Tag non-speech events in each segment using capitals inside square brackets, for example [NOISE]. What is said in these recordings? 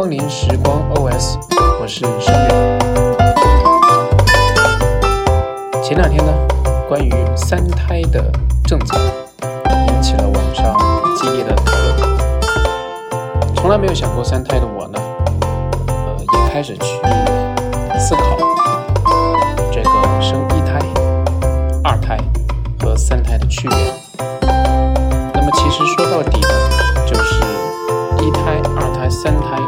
光临时光 OS，我是声远。前两天呢，关于三胎的政策引起了网上激烈的讨论。从来没有想过三胎的我呢，呃，也开始去思考这个生一胎、二胎和三胎的区别。那么，其实说到底呢，就是一胎、二胎、三胎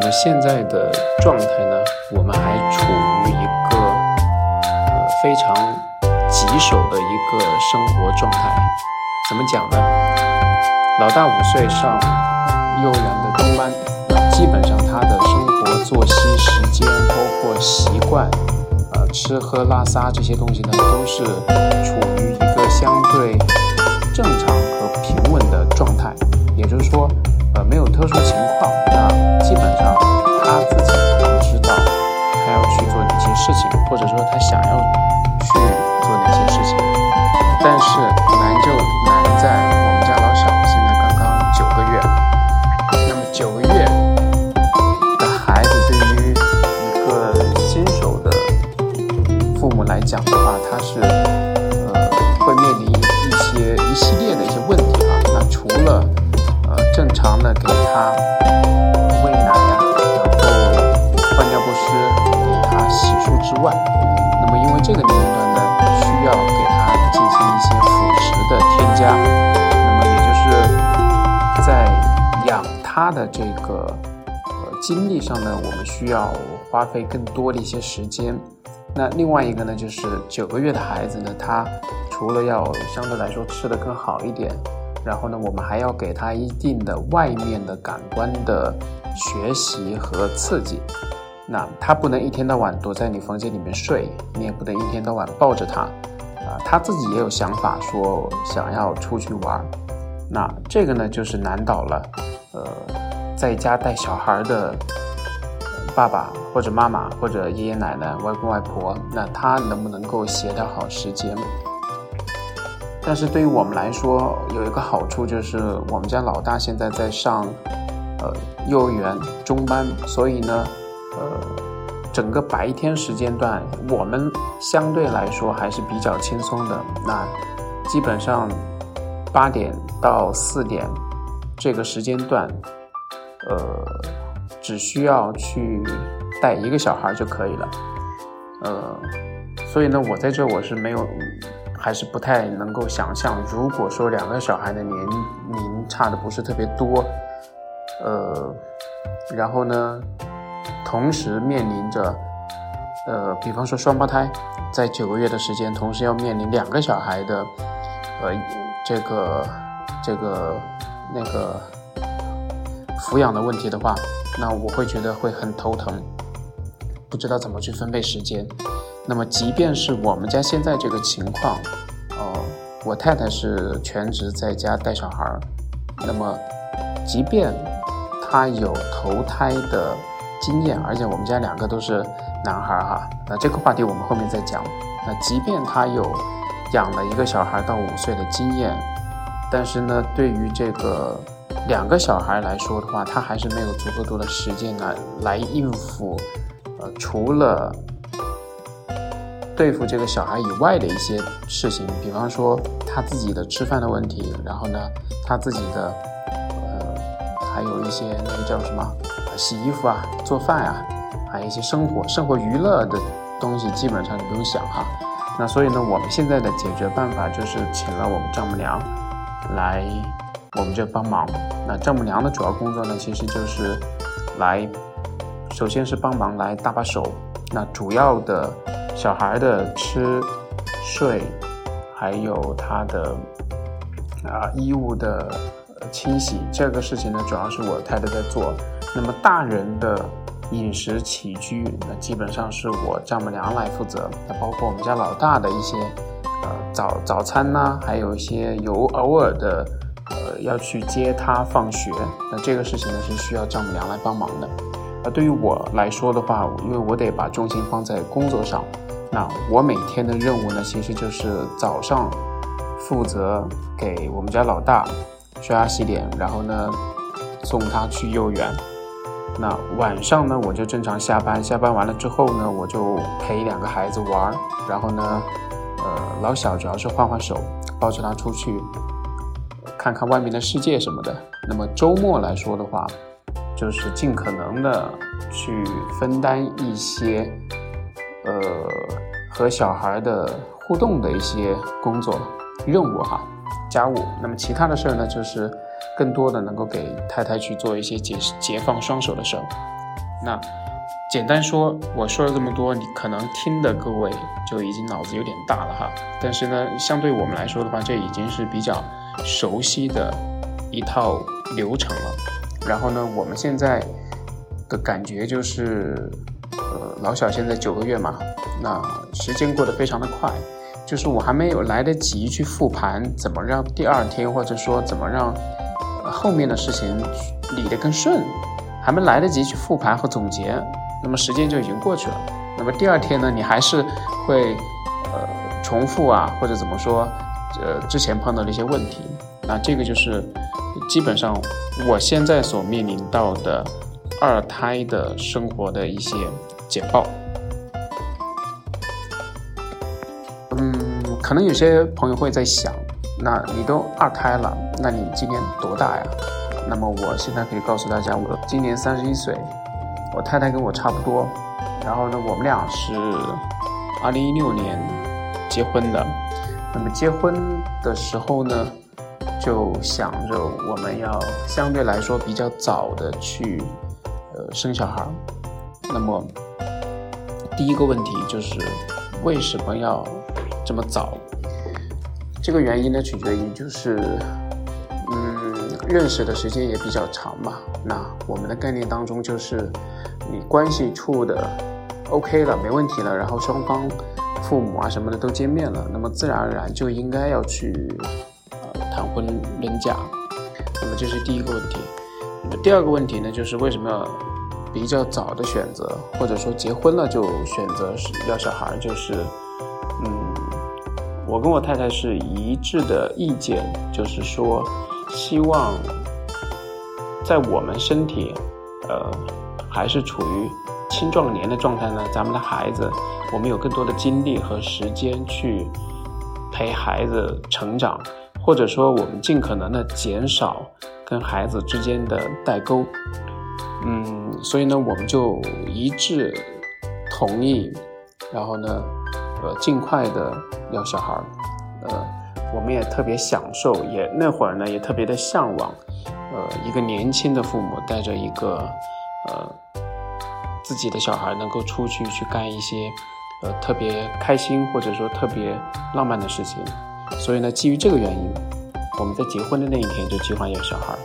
那么现在的状态呢，我们还处于一个呃非常棘手的一个生活状态。怎么讲呢？老大五岁上幼儿园的中班，基本上他的生活作息时间，包括习惯，呃，吃喝拉撒这些东西呢，都是处于一个相对正常和平稳的状态。也就是说，呃，没有特殊情况，他的这个呃精力上呢，我们需要花费更多的一些时间。那另外一个呢，就是九个月的孩子呢，他除了要相对来说吃得更好一点，然后呢，我们还要给他一定的外面的感官的学习和刺激。那他不能一天到晚躲在你房间里面睡，你也不能一天到晚抱着他，啊，他自己也有想法，说想要出去玩。那这个呢，就是难倒了，呃，在家带小孩的爸爸或者妈妈或者爷爷奶奶、外公外婆，那他能不能够协调好时间？但是对于我们来说，有一个好处就是我们家老大现在在上，呃，幼儿园中班，所以呢。呃，整个白天时间段，我们相对来说还是比较轻松的。那基本上八点到四点这个时间段，呃，只需要去带一个小孩就可以了。呃，所以呢，我在这我是没有，还是不太能够想象，如果说两个小孩的年龄差的不是特别多，呃，然后呢？同时面临着，呃，比方说双胞胎，在九个月的时间，同时要面临两个小孩的，呃，这个这个那个抚养的问题的话，那我会觉得会很头疼，不知道怎么去分配时间。那么，即便是我们家现在这个情况，哦，我太太是全职在家带小孩儿，那么，即便她有投胎的。经验，而且我们家两个都是男孩儿哈，那这个话题我们后面再讲。那即便他有养了一个小孩到五岁的经验，但是呢，对于这个两个小孩来说的话，他还是没有足够多的时间来来应付，呃，除了对付这个小孩以外的一些事情，比方说他自己的吃饭的问题，然后呢，他自己的呃，还有一些那个叫什么？洗衣服啊，做饭啊，还有一些生活、生活娱乐的东西，基本上你不用想哈。那所以呢，我们现在的解决办法就是请了我们丈母娘来我们这帮忙。那丈母娘的主要工作呢，其实就是来，首先是帮忙来搭把手。那主要的小孩的吃睡，还有他的啊衣物的清洗，这个事情呢，主要是我太太在做。那么大人的饮食起居，那基本上是我丈母娘来负责。那包括我们家老大的一些呃早早餐呐，还有一些有偶尔的呃要去接他放学，那这个事情呢是需要丈母娘来帮忙的。而对于我来说的话，因为我得把重心放在工作上，那我每天的任务呢，其实就是早上负责给我们家老大刷牙洗脸，然后呢送他去幼儿园。那晚上呢，我就正常下班，下班完了之后呢，我就陪两个孩子玩，然后呢，呃，老小主要是换换手，抱着他出去看看外面的世界什么的。那么周末来说的话，就是尽可能的去分担一些，呃，和小孩的互动的一些工作任务哈，家务。那么其他的事儿呢，就是。更多的能够给太太去做一些解解放双手的事儿。那简单说，我说了这么多，你可能听的各位就已经脑子有点大了哈。但是呢，相对我们来说的话，这已经是比较熟悉的一套流程了。然后呢，我们现在的感觉就是，呃，老小现在九个月嘛，那时间过得非常的快，就是我还没有来得及去复盘，怎么让第二天，或者说怎么让。后面的事情理得更顺，还没来得及去复盘和总结，那么时间就已经过去了。那么第二天呢，你还是会呃重复啊，或者怎么说，呃之前碰到的一些问题。那这个就是基本上我现在所面临到的二胎的生活的一些简报。嗯，可能有些朋友会在想。那你都二胎了，那你今年多大呀？那么我现在可以告诉大家，我今年三十一岁，我太太跟我差不多。然后呢，我们俩是二零一六年结婚的。那么结婚的时候呢，就想着我们要相对来说比较早的去呃生小孩。那么第一个问题就是为什么要这么早？这个原因呢，取决于就是，嗯，认识的时间也比较长嘛。那我们的概念当中就是，你关系处的 OK 了，没问题了，然后双方父母啊什么的都见面了，那么自然而然就应该要去呃谈婚论嫁。那么这是第一个问题。那么第二个问题呢，就是为什么比较早的选择，或者说结婚了就选择是要小孩，就是。我跟我太太是一致的意见，就是说，希望在我们身体，呃，还是处于青壮年的状态呢，咱们的孩子，我们有更多的精力和时间去陪孩子成长，或者说，我们尽可能的减少跟孩子之间的代沟。嗯，所以呢，我们就一致同意，然后呢。呃，尽快的要小孩儿，呃，我们也特别享受，也那会儿呢也特别的向往，呃，一个年轻的父母带着一个呃自己的小孩能够出去去干一些呃特别开心或者说特别浪漫的事情，所以呢，基于这个原因，我们在结婚的那一天就计划要小孩儿，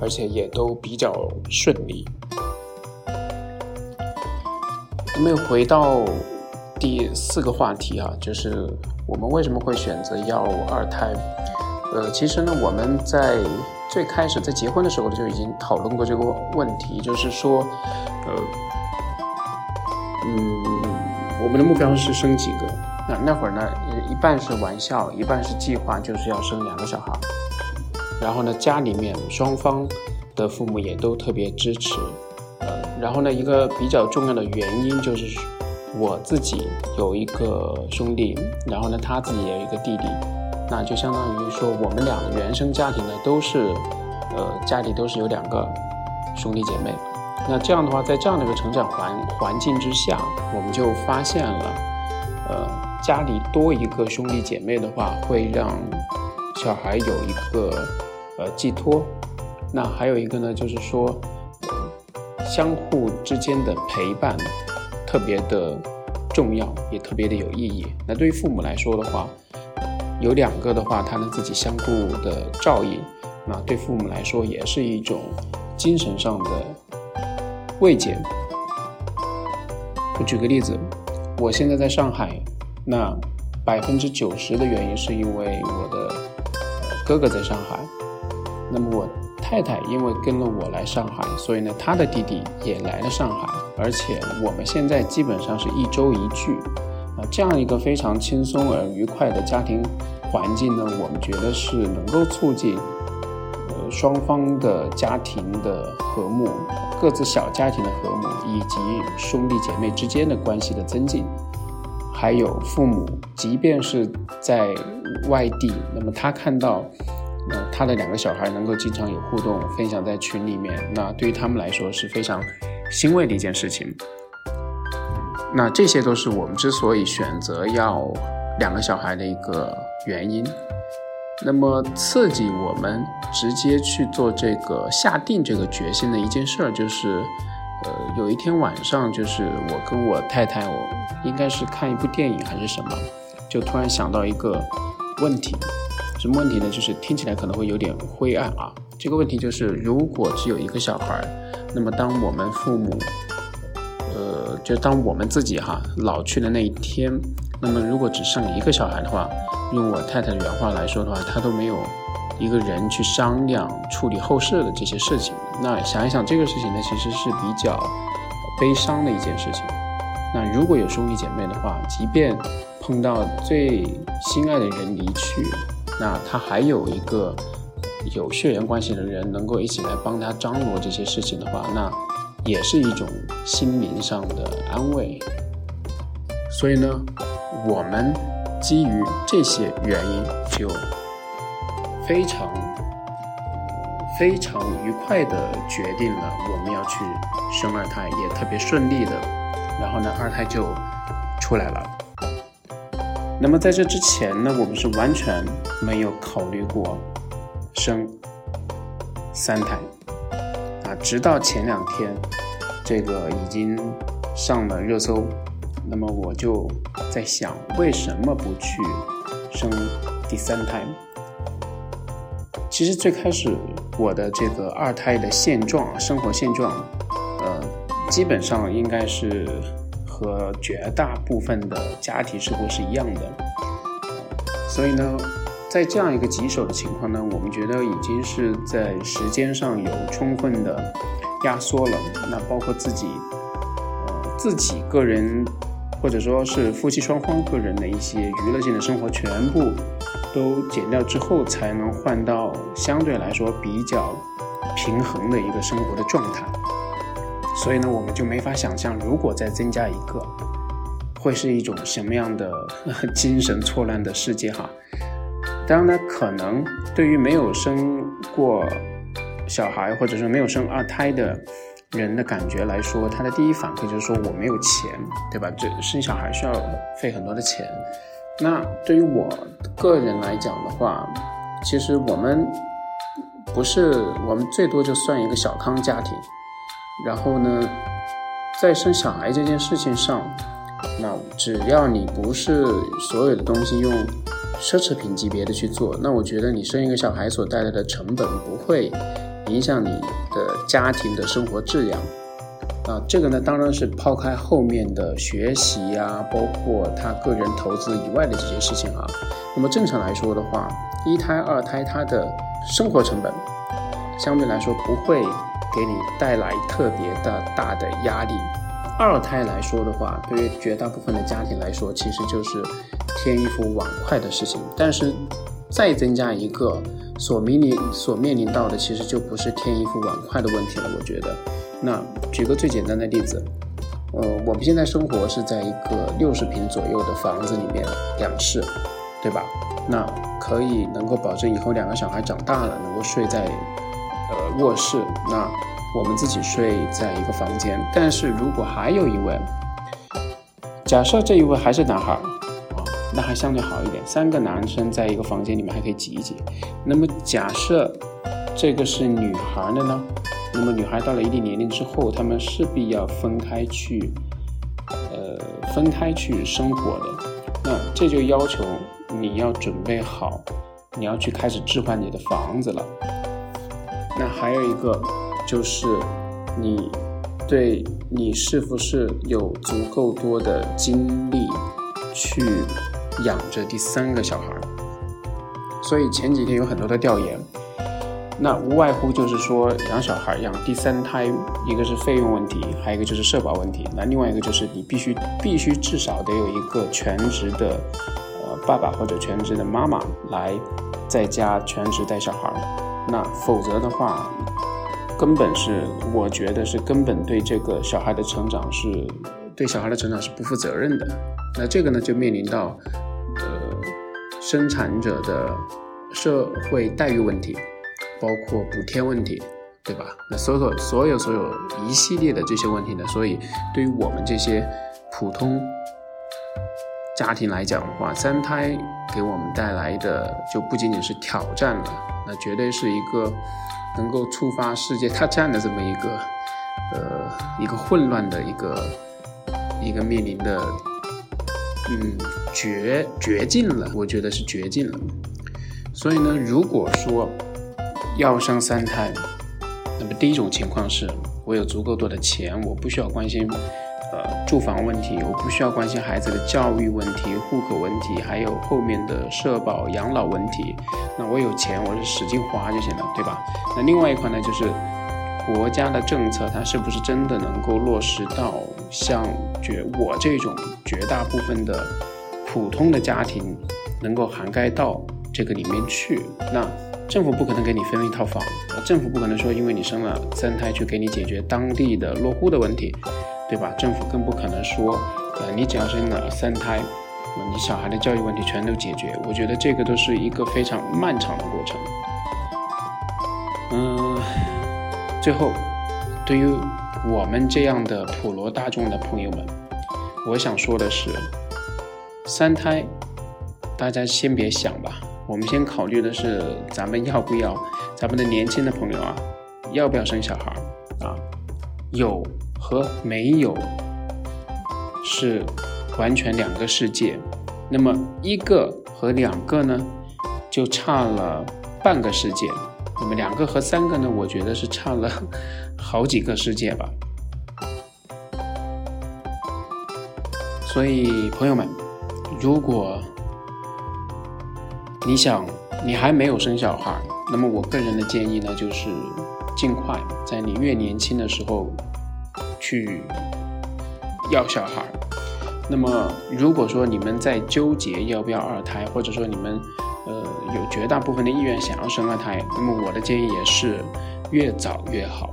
而且也都比较顺利。那么回到。第四个话题啊，就是我们为什么会选择要二胎？呃，其实呢，我们在最开始在结婚的时候就已经讨论过这个问题，就是说，呃，嗯，我们的目标是生几个？那那会儿呢，一半是玩笑，一半是计划，就是要生两个小孩。然后呢，家里面双方的父母也都特别支持。呃，然后呢，一个比较重要的原因就是。我自己有一个兄弟，然后呢，他自己也有一个弟弟，那就相当于说，我们俩的原生家庭呢，都是，呃，家里都是有两个兄弟姐妹。那这样的话，在这样的一个成长环环境之下，我们就发现了，呃，家里多一个兄弟姐妹的话，会让小孩有一个呃寄托。那还有一个呢，就是说，相互之间的陪伴。特别的重要，也特别的有意义。那对于父母来说的话，有两个的话，他能自己相互的照应，那对父母来说也是一种精神上的慰藉。我举个例子，我现在在上海，那百分之九十的原因是因为我的哥哥在上海，那么我。太太因为跟了我来上海，所以呢，她的弟弟也来了上海，而且我们现在基本上是一周一聚，啊，这样一个非常轻松而愉快的家庭环境呢，我们觉得是能够促进呃双方的家庭的和睦，各自小家庭的和睦，以及兄弟姐妹之间的关系的增进，还有父母即便是在外地，那么他看到。他的两个小孩能够经常有互动，分享在群里面，那对于他们来说是非常欣慰的一件事情。那这些都是我们之所以选择要两个小孩的一个原因。那么刺激我们直接去做这个下定这个决心的一件事儿，就是，呃，有一天晚上，就是我跟我太太，我应该是看一部电影还是什么，就突然想到一个问题。什么问题呢？就是听起来可能会有点灰暗啊。这个问题就是，如果只有一个小孩，那么当我们父母，呃，就当我们自己哈老去的那一天，那么如果只剩一个小孩的话，用我太太的原话来说的话，他都没有一个人去商量处理后事的这些事情。那想一想这个事情呢，其实是比较悲伤的一件事情。那如果有兄弟姐妹的话，即便碰到最心爱的人离去，那他还有一个有血缘关系的人能够一起来帮他张罗这些事情的话，那也是一种心灵上的安慰。所以呢，我们基于这些原因，就非常非常愉快的决定了我们要去生二胎，也特别顺利的，然后呢，二胎就出来了。那么在这之前呢，我们是完全没有考虑过生三胎啊，直到前两天，这个已经上了热搜，那么我就在想，为什么不去生第三胎？其实最开始我的这个二胎的现状，生活现状，呃，基本上应该是。和绝大部分的家庭生活是一样的，所以呢，在这样一个棘手的情况呢，我们觉得已经是在时间上有充分的压缩了。那包括自己，呃，自己个人，或者说是夫妻双方个人的一些娱乐性的生活，全部都减掉之后，才能换到相对来说比较平衡的一个生活的状态。所以呢，我们就没法想象，如果再增加一个，会是一种什么样的 [LAUGHS] 精神错乱的世界哈。当然呢，可能对于没有生过小孩或者说没有生二胎的人的感觉来说，他的第一反馈就是说我没有钱，对吧？这生小孩需要费很多的钱。那对于我个人来讲的话，其实我们不是，我们最多就算一个小康家庭。然后呢，在生小孩这件事情上，那只要你不是所有的东西用奢侈品级别的去做，那我觉得你生一个小孩所带来的成本不会影响你的家庭的生活质量。啊，这个呢当然是抛开后面的学习呀，包括他个人投资以外的这些事情啊。那么正常来说的话，一胎、二胎它的生活成本相对来说不会。给你带来特别的大的压力。二胎来说的话，对于绝大部分的家庭来说，其实就是添衣服碗筷的事情。但是再增加一个，所面临所面临到的，其实就不是添衣服碗筷的问题了。我觉得，那举个最简单的例子，呃，我们现在生活是在一个六十平左右的房子里面，两室，对吧？那可以能够保证以后两个小孩长大了，能够睡在。呃，卧室，那我们自己睡在一个房间。但是如果还有一位，假设这一位还是男孩，啊，那还相对好一点，三个男生在一个房间里面还可以挤一挤。那么假设这个是女孩的呢？那么女孩到了一定年龄之后，他们势必要分开去呃分开去生活的。那这就要求你要准备好，你要去开始置换你的房子了。那还有一个就是你对你是不是有足够多的精力去养着第三个小孩？所以前几天有很多的调研。那无外乎就是说，养小孩、养第三胎，一个是费用问题，还有一个就是社保问题。那另外一个就是你必须必须至少得有一个全职的，呃，爸爸或者全职的妈妈来在家全职带小孩。那否则的话，根本是我觉得是根本对这个小孩的成长是对小孩的成长是不负责任的。那这个呢，就面临到呃生产者的社会待遇问题。包括补贴问题，对吧？那所有所有所有一系列的这些问题呢？所以对于我们这些普通家庭来讲的话，三胎给我们带来的就不仅仅是挑战了，那绝对是一个能够触发世界大战的这么一个呃一个混乱的一个一个面临的嗯绝绝境了，我觉得是绝境了。所以呢，如果说要生三胎，那么第一种情况是我有足够多的钱，我不需要关心，呃，住房问题，我不需要关心孩子的教育问题、户口问题，还有后面的社保、养老问题。那我有钱，我就使劲花就行了，对吧？那另外一块呢，就是国家的政策，它是不是真的能够落实到像绝我这种绝大部分的普通的家庭，能够涵盖到这个里面去？那。政府不可能给你分一套房，政府不可能说因为你生了三胎去给你解决当地的落户的问题，对吧？政府更不可能说，呃，你只要生了三胎，你小孩的教育问题全都解决。我觉得这个都是一个非常漫长的过程。嗯，最后，对于我们这样的普罗大众的朋友们，我想说的是，三胎，大家先别想吧。我们先考虑的是，咱们要不要，咱们的年轻的朋友啊，要不要生小孩啊？有和没有是完全两个世界。那么一个和两个呢，就差了半个世界。那么两个和三个呢，我觉得是差了 [LAUGHS] 好几个世界吧。所以朋友们，如果你想，你还没有生小孩，那么我个人的建议呢，就是尽快在你越年轻的时候去要小孩儿。那么如果说你们在纠结要不要二胎，或者说你们呃有绝大部分的意愿想要生二胎，那么我的建议也是越早越好，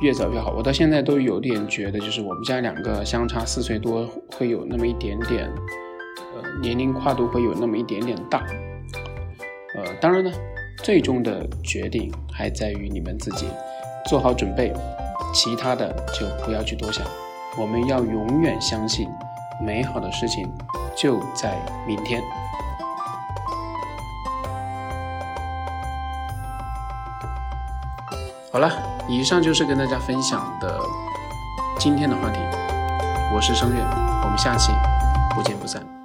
越早越好。我到现在都有点觉得，就是我们家两个相差四岁多，会有那么一点点，呃，年龄跨度会有那么一点点大。呃，当然呢，最终的决定还在于你们自己，做好准备，其他的就不要去多想。我们要永远相信，美好的事情就在明天。好了，以上就是跟大家分享的今天的话题。我是声月，我们下期不见不散。